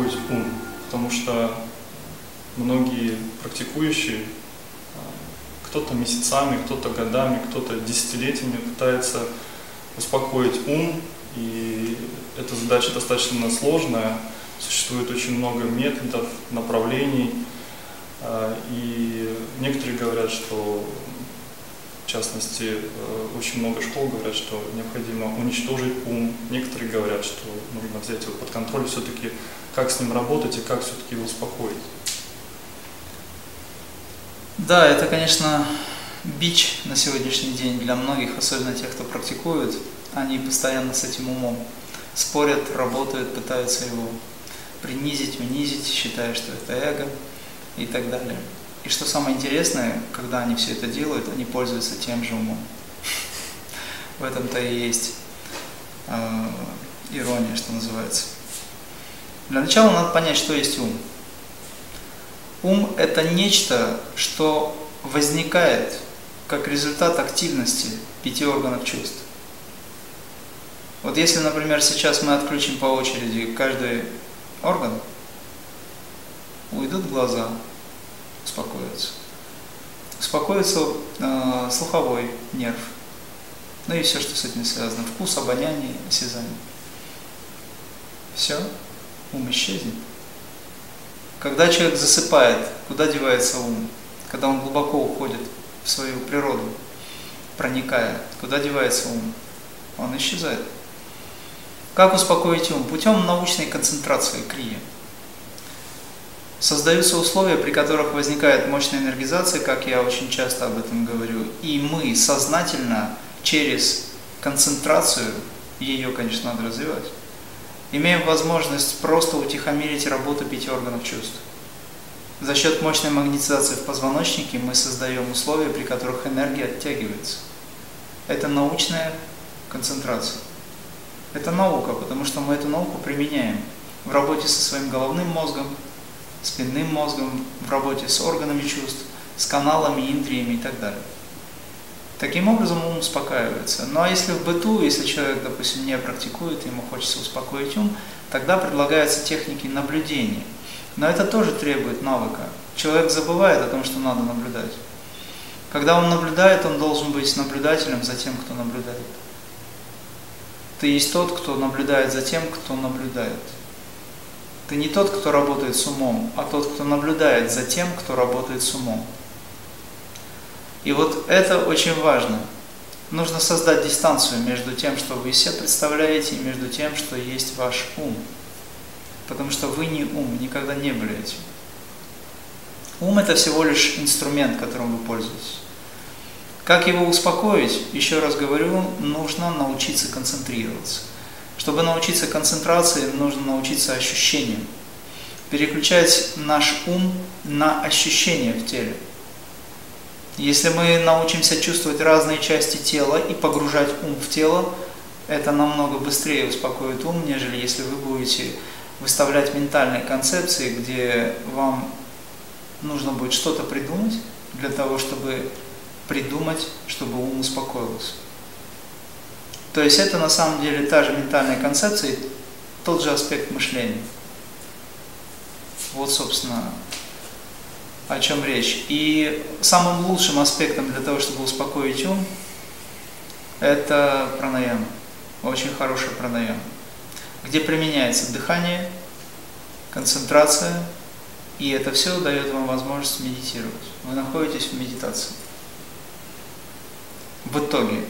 как же все-таки успокоить ум? Потому что многие практикующие, а, кто-то месяцами, кто-то годами, кто-то десятилетиями пытается успокоить ум, и эта задача достаточно сложная, существует очень много методов, направлений, а, и некоторые говорят, что в частности, э, очень много школ говорят, что необходимо уничтожить ум. Некоторые говорят, что нужно взять его под контроль, все-таки как с ним работать и как все-таки его успокоить. Да, это, конечно, бич на сегодняшний день для многих, особенно тех, кто практикует. Они постоянно с этим умом спорят, работают, пытаются его принизить, унизить, считая, что это эго и так далее. И что самое интересное, когда они все это делают, они пользуются тем же умом. В этом-то и есть э, ирония, что называется. Для начала надо понять, что есть ум. Ум – это нечто, что возникает как результат активности пяти органов чувств. Вот если, например, сейчас мы отключим по очереди каждый орган, уйдут глаза, успокоится. Успокоится э, слуховой нерв, ну и все, что с этим связано. Вкус, обоняние, осязание. Все, ум исчезнет. Когда человек засыпает, куда девается ум? Когда он глубоко уходит в свою природу, проникая, куда девается ум? Он исчезает. Как успокоить ум? Путем научной концентрации крия. Создаются условия, при которых возникает мощная энергизация, как я очень часто об этом говорю, и мы сознательно через концентрацию, ее, конечно, надо развивать, имеем возможность просто утихомирить работу пяти органов чувств. За счет мощной магнетизации в позвоночнике мы создаем условия, при которых энергия оттягивается. Это научная концентрация. Это наука, потому что мы эту науку применяем в работе со своим головным мозгом, спинным мозгом, в работе с органами чувств, с каналами, индриями и так далее. Таким образом ум успокаивается. Ну а если в быту, если человек, допустим, не практикует, ему хочется успокоить ум, тогда предлагаются техники наблюдения. Но это тоже требует навыка. Человек забывает о том, что надо наблюдать. Когда он наблюдает, он должен быть наблюдателем за тем, кто наблюдает. Ты есть тот, кто наблюдает за тем, кто наблюдает. Ты не тот, кто работает с умом, а тот, кто наблюдает за тем, кто работает с умом. И вот это очень важно. Нужно создать дистанцию между тем, что вы себе представляете, и между тем, что есть ваш ум. Потому что вы не ум, никогда не были этим. Ум – это всего лишь инструмент, которым вы пользуетесь. Как его успокоить? Еще раз говорю, нужно научиться концентрироваться. Чтобы научиться концентрации, нужно научиться ощущениям. Переключать наш ум на ощущения в теле. Если мы научимся чувствовать разные части тела и погружать ум в тело, это намного быстрее успокоит ум, нежели если вы будете выставлять ментальные концепции, где вам нужно будет что-то придумать для того, чтобы придумать, чтобы ум успокоился. То есть это на самом деле та же ментальная концепция, тот же аспект мышления. Вот, собственно, о чем речь. И самым лучшим аспектом для того, чтобы успокоить ум, это пранаяма. Очень хорошая пранаяма. Где применяется дыхание, концентрация, и это все дает вам возможность медитировать. Вы находитесь в медитации. В итоге,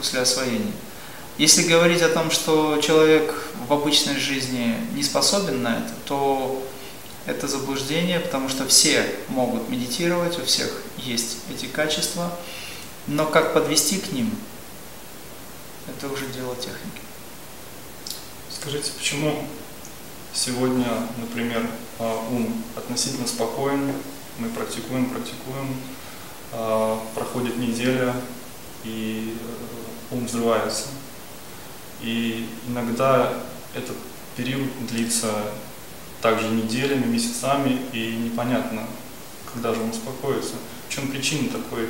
после освоения. Если говорить о том, что человек в обычной жизни не способен на это, то это заблуждение, потому что все могут медитировать, у всех есть эти качества, но как подвести к ним, это уже дело техники. Скажите, почему сегодня, например, а, ум относительно спокоен, мы практикуем, практикуем, а, проходит неделя, и э, ум взрывается. И иногда этот период длится также неделями, месяцами, и непонятно, когда же он успокоится. В чем причина такой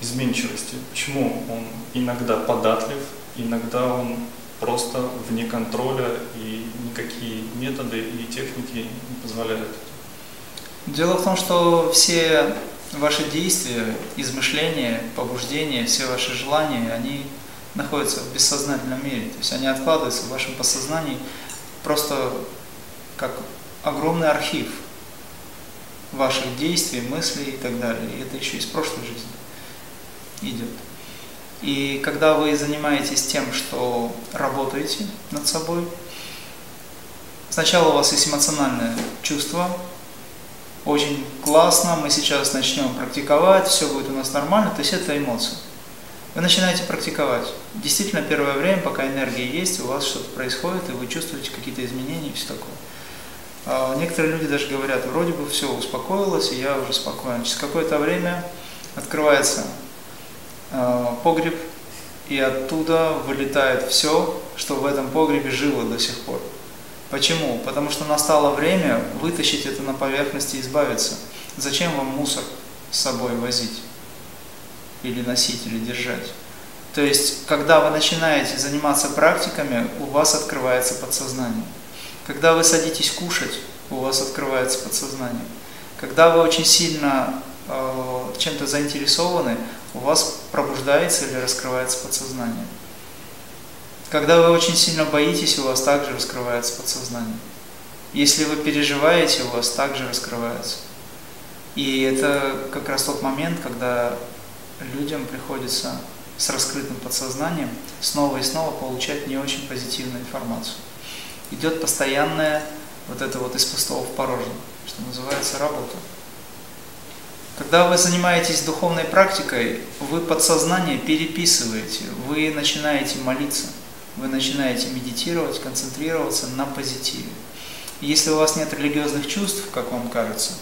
изменчивости? Почему он иногда податлив, иногда он просто вне контроля, и никакие методы и техники не позволяют. Дело в том, что все ваши действия, измышления, побуждения, все ваши желания, они находятся в бессознательном мире. То есть они откладываются в вашем подсознании просто как огромный архив ваших действий, мыслей и так далее. И это еще из прошлой жизни идет. И когда вы занимаетесь тем, что работаете над собой, сначала у вас есть эмоциональное чувство, очень классно, мы сейчас начнем практиковать, все будет у нас нормально, то есть это эмоции. Вы начинаете практиковать. Действительно, первое время, пока энергия есть, у вас что-то происходит, и вы чувствуете какие-то изменения и все такое. А некоторые люди даже говорят, вроде бы все успокоилось, и я уже спокоен. Через какое-то время открывается э, погреб, и оттуда вылетает все, что в этом погребе жило до сих пор. Почему? Потому что настало время вытащить это на поверхность и избавиться. Зачем вам мусор с собой возить? Или носить, или держать? То есть, когда вы начинаете заниматься практиками, у вас открывается подсознание. Когда вы садитесь кушать, у вас открывается подсознание. Когда вы очень сильно э, чем-то заинтересованы, у вас пробуждается или раскрывается подсознание. Когда вы очень сильно боитесь, у вас также раскрывается подсознание. Если вы переживаете, у вас также раскрывается. И это как раз тот момент, когда людям приходится с раскрытым подсознанием снова и снова получать не очень позитивную информацию. Идет постоянная вот это вот из пустого в порожнее, что называется работа. Когда вы занимаетесь духовной практикой, вы подсознание переписываете, вы начинаете молиться – вы начинаете медитировать, концентрироваться на позитиве. Если у вас нет религиозных чувств, как вам кажется,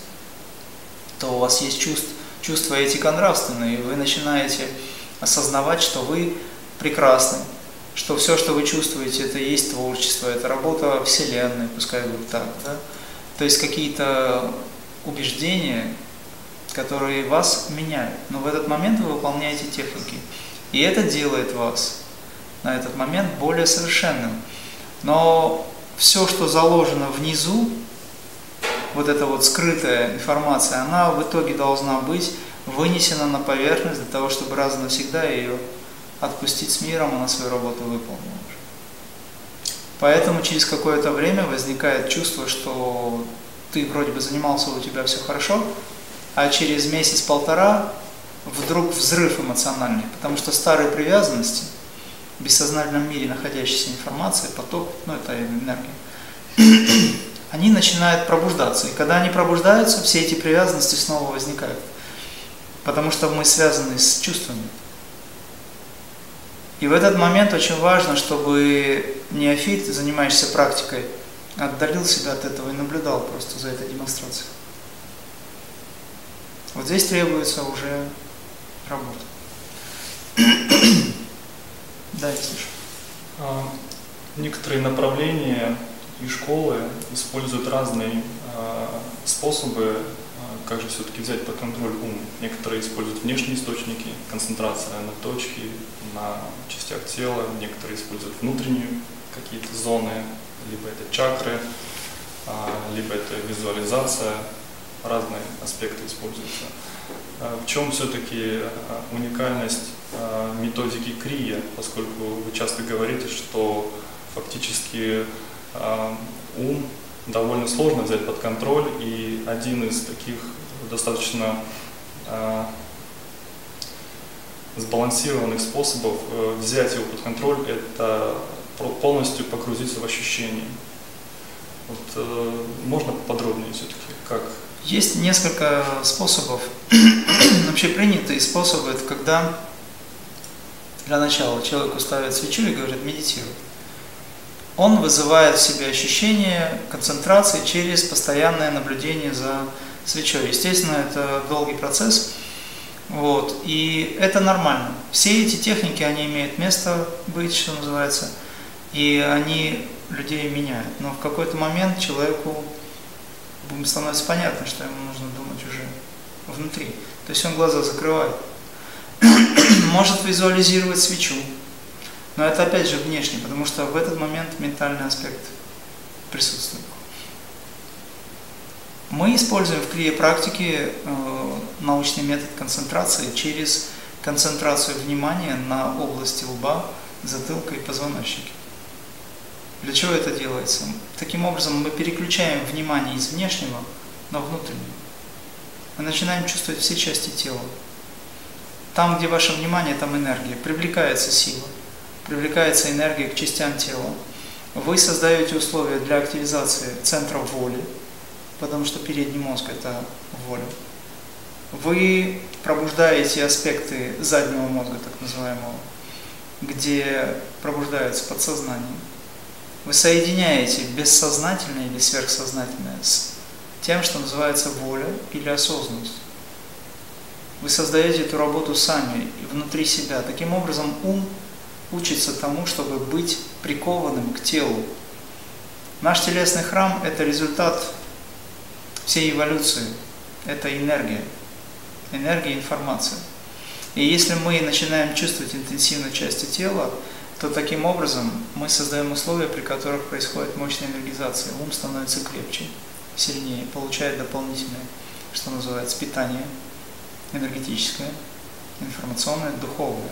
то у вас есть чувств, чувства этико-нравственные, и вы начинаете осознавать, что вы прекрасны, что все, что вы чувствуете, это есть творчество, это работа Вселенной, пускай будет так, да? То есть какие-то убеждения, которые вас меняют. Но в этот момент вы выполняете техники. И это делает вас на этот момент более совершенным. Но все, что заложено внизу, вот эта вот скрытая информация, она в итоге должна быть вынесена на поверхность для того, чтобы раз и навсегда ее отпустить с миром, она свою работу выполнила. Поэтому через какое-то время возникает чувство, что ты вроде бы занимался, у тебя все хорошо, а через месяц-полтора вдруг взрыв эмоциональный, потому что старые привязанности – бессознательном мире находящаяся информация, поток, ну это энергия, они начинают пробуждаться. И когда они пробуждаются, все эти привязанности снова возникают. Потому что мы связаны с чувствами. И в этот момент очень важно, чтобы неофит, занимающийся практикой, отдалил себя от этого и наблюдал просто за этой демонстрацией. Вот здесь требуется уже работа. Да, я слышу. А, некоторые направления и школы используют разные а, способы, а, как же все-таки взять под контроль ум. Некоторые используют внешние источники, концентрация на точке, на частях тела, некоторые используют внутренние какие-то зоны, либо это чакры, либо это визуализация, разные аспекты используются. В чем все-таки уникальность методики Крия, поскольку вы часто говорите, что фактически э, ум довольно сложно взять под контроль, и один из таких достаточно э, сбалансированных способов взять его под контроль – это полностью погрузиться в ощущения. Вот, можно подробнее все-таки, как? Есть несколько способов. Вообще принятые способы – это когда для начала человеку ставят свечу и говорят медитируй. Он вызывает в себе ощущение концентрации через постоянное наблюдение за свечой. Естественно, это долгий процесс. Вот, и это нормально. Все эти техники, они имеют место быть, что называется, и они людей меняют. Но в какой-то момент человеку становится понятно, что ему нужно думать уже внутри. То есть он глаза закрывает. Может визуализировать свечу, Но это опять же внешне, потому что в этот момент ментальный аспект присутствует. Мы используем в крие практике э, научный метод концентрации через концентрацию внимания на области лба, затылка и позвоночника. Для чего это делается? Таким образом мы переключаем внимание из внешнего на внутреннее. Мы начинаем чувствовать все части тела. Там, где ваше внимание, там энергия. Привлекается сила, привлекается энергия к частям тела. Вы создаете условия для активизации центра воли, потому что передний мозг – это воля. Вы пробуждаете аспекты заднего мозга, так называемого, где пробуждается подсознание. Вы соединяете бессознательное или сверхсознательное с тем, что называется воля или осознанность. Вы создаете эту работу сами, внутри себя. Таким образом, ум учится тому, чтобы быть прикованным к телу. Наш телесный храм – это результат всей эволюции, это энергия, энергия информация. И если мы начинаем чувствовать интенсивно части тела, то таким образом мы создаем условия, при которых происходит мощная энергизация. Ум становится крепче, сильнее, получает дополнительное, что называется, питание энергетическое, информационное, духовное.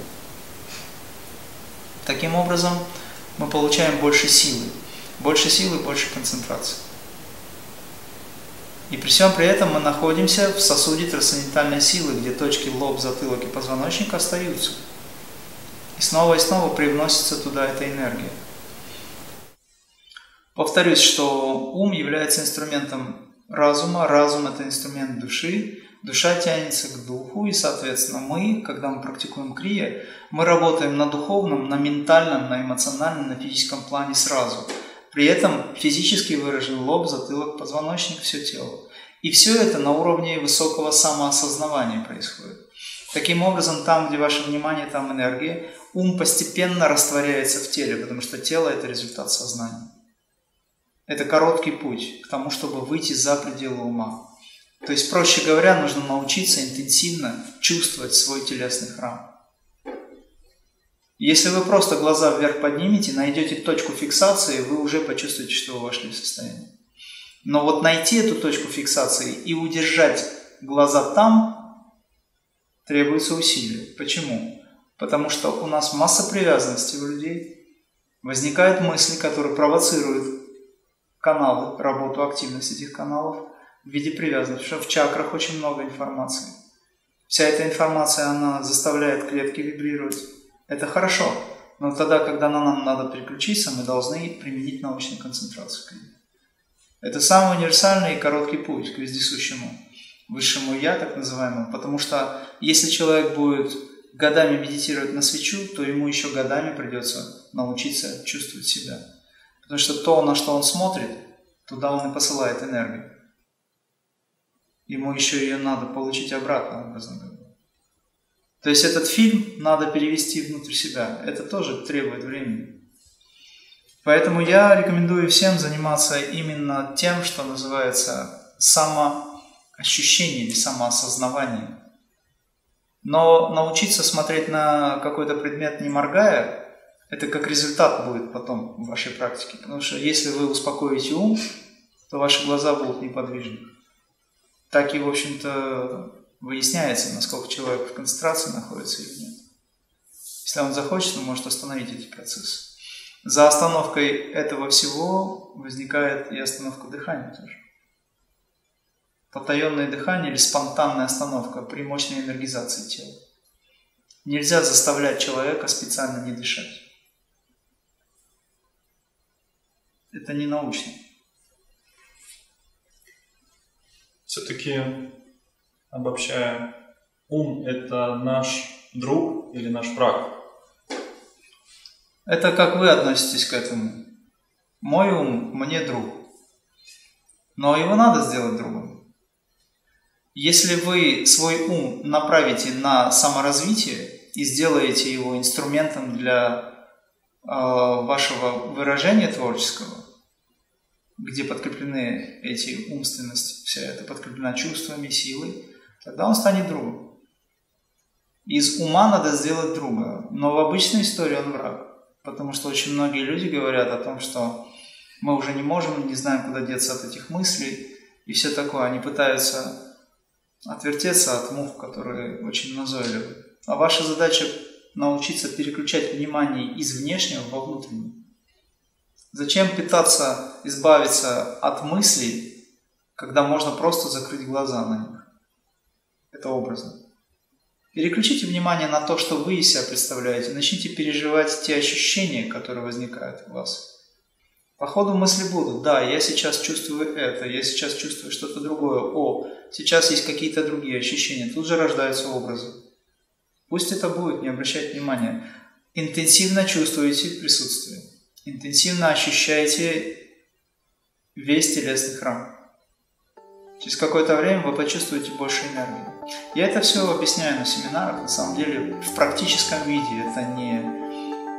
Таким образом, мы получаем больше силы. Больше силы, больше концентрации. И при всем при этом мы находимся в сосуде трансцендентальной силы, где точки лоб, затылок и позвоночник остаются. И снова и снова привносится туда эта энергия. Повторюсь, что ум является инструментом разума, разум – это инструмент души, душа тянется к духу, и, соответственно, мы, когда мы практикуем крия, мы работаем на духовном, на ментальном, на эмоциональном, на физическом плане сразу – при этом физически выражен лоб, затылок, позвоночник, все тело. И все это на уровне высокого самоосознавания происходит. Таким образом, там, где ваше внимание, там энергия, ум постепенно растворяется в теле, потому что тело – это результат сознания. Это короткий путь к тому, чтобы выйти за пределы ума. То есть, проще говоря, нужно научиться интенсивно чувствовать свой телесный храм. Если вы просто глаза вверх поднимете, найдете точку фиксации, вы уже почувствуете, что вы вошли в состояние. Но вот найти эту точку фиксации и удержать глаза там требуется усилие. Почему? Потому что у нас масса привязанностей у людей. Возникают мысли, которые провоцируют каналы, работу, активность этих каналов в виде привязанности. Что в чакрах очень много информации. Вся эта информация, она заставляет клетки вибрировать это хорошо, но тогда, когда нам надо переключиться, мы должны применить научную концентрацию к ним. Это самый универсальный и короткий путь к вездесущему высшему Я, так называемому, потому что если человек будет годами медитировать на свечу, то ему еще годами придется научиться чувствовать себя. Потому что то, на что он смотрит, туда он и посылает энергию. Ему еще ее надо получить обратно, образно говоря. То есть этот фильм надо перевести внутрь себя. Это тоже требует времени. Поэтому я рекомендую всем заниматься именно тем, что называется самоощущение или самоосознавание. Но научиться смотреть на какой-то предмет не моргая, это как результат будет потом в вашей практике. Потому что если вы успокоите ум, то ваши глаза будут неподвижны. Так и, в общем-то, выясняется, насколько человек в концентрации находится или нет. Если он захочет, он может остановить эти процессы. За остановкой этого всего возникает и остановка дыхания тоже. Потаенное дыхание или спонтанная остановка при мощной энергизации тела. Нельзя заставлять человека специально не дышать. Это не научно. Все-таки обобщая, ум – это наш друг или наш враг? Это как вы относитесь к этому. Мой ум мне друг. Но его надо сделать другом. Если вы свой ум направите на саморазвитие и сделаете его инструментом для э, вашего выражения творческого, где подкреплены эти умственности, вся это подкреплена чувствами, силой, тогда он станет другом. Из ума надо сделать друга, но в обычной истории он враг. Потому что очень многие люди говорят о том, что мы уже не можем, не знаем, куда деться от этих мыслей и все такое. Они пытаются отвертеться от мух, которые очень назойливы. А ваша задача научиться переключать внимание из внешнего во внутреннее. Зачем пытаться избавиться от мыслей, когда можно просто закрыть глаза на них? Это образно. Переключите внимание на то, что вы из себя представляете. Начните переживать те ощущения, которые возникают у вас. По ходу мысли будут, да, я сейчас чувствую это, я сейчас чувствую что-то другое, о, сейчас есть какие-то другие ощущения, тут же рождаются образы. Пусть это будет, не обращайте внимания. Интенсивно чувствуете присутствие, интенсивно ощущаете весь телесный храм. Через какое-то время вы почувствуете больше энергии. Я это все объясняю на семинарах, на самом деле в практическом виде. Это не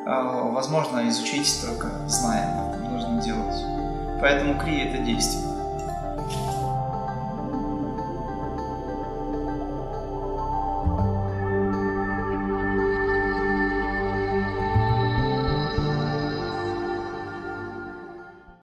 а, возможно изучить только зная, нужно делать. Поэтому крия – это действие.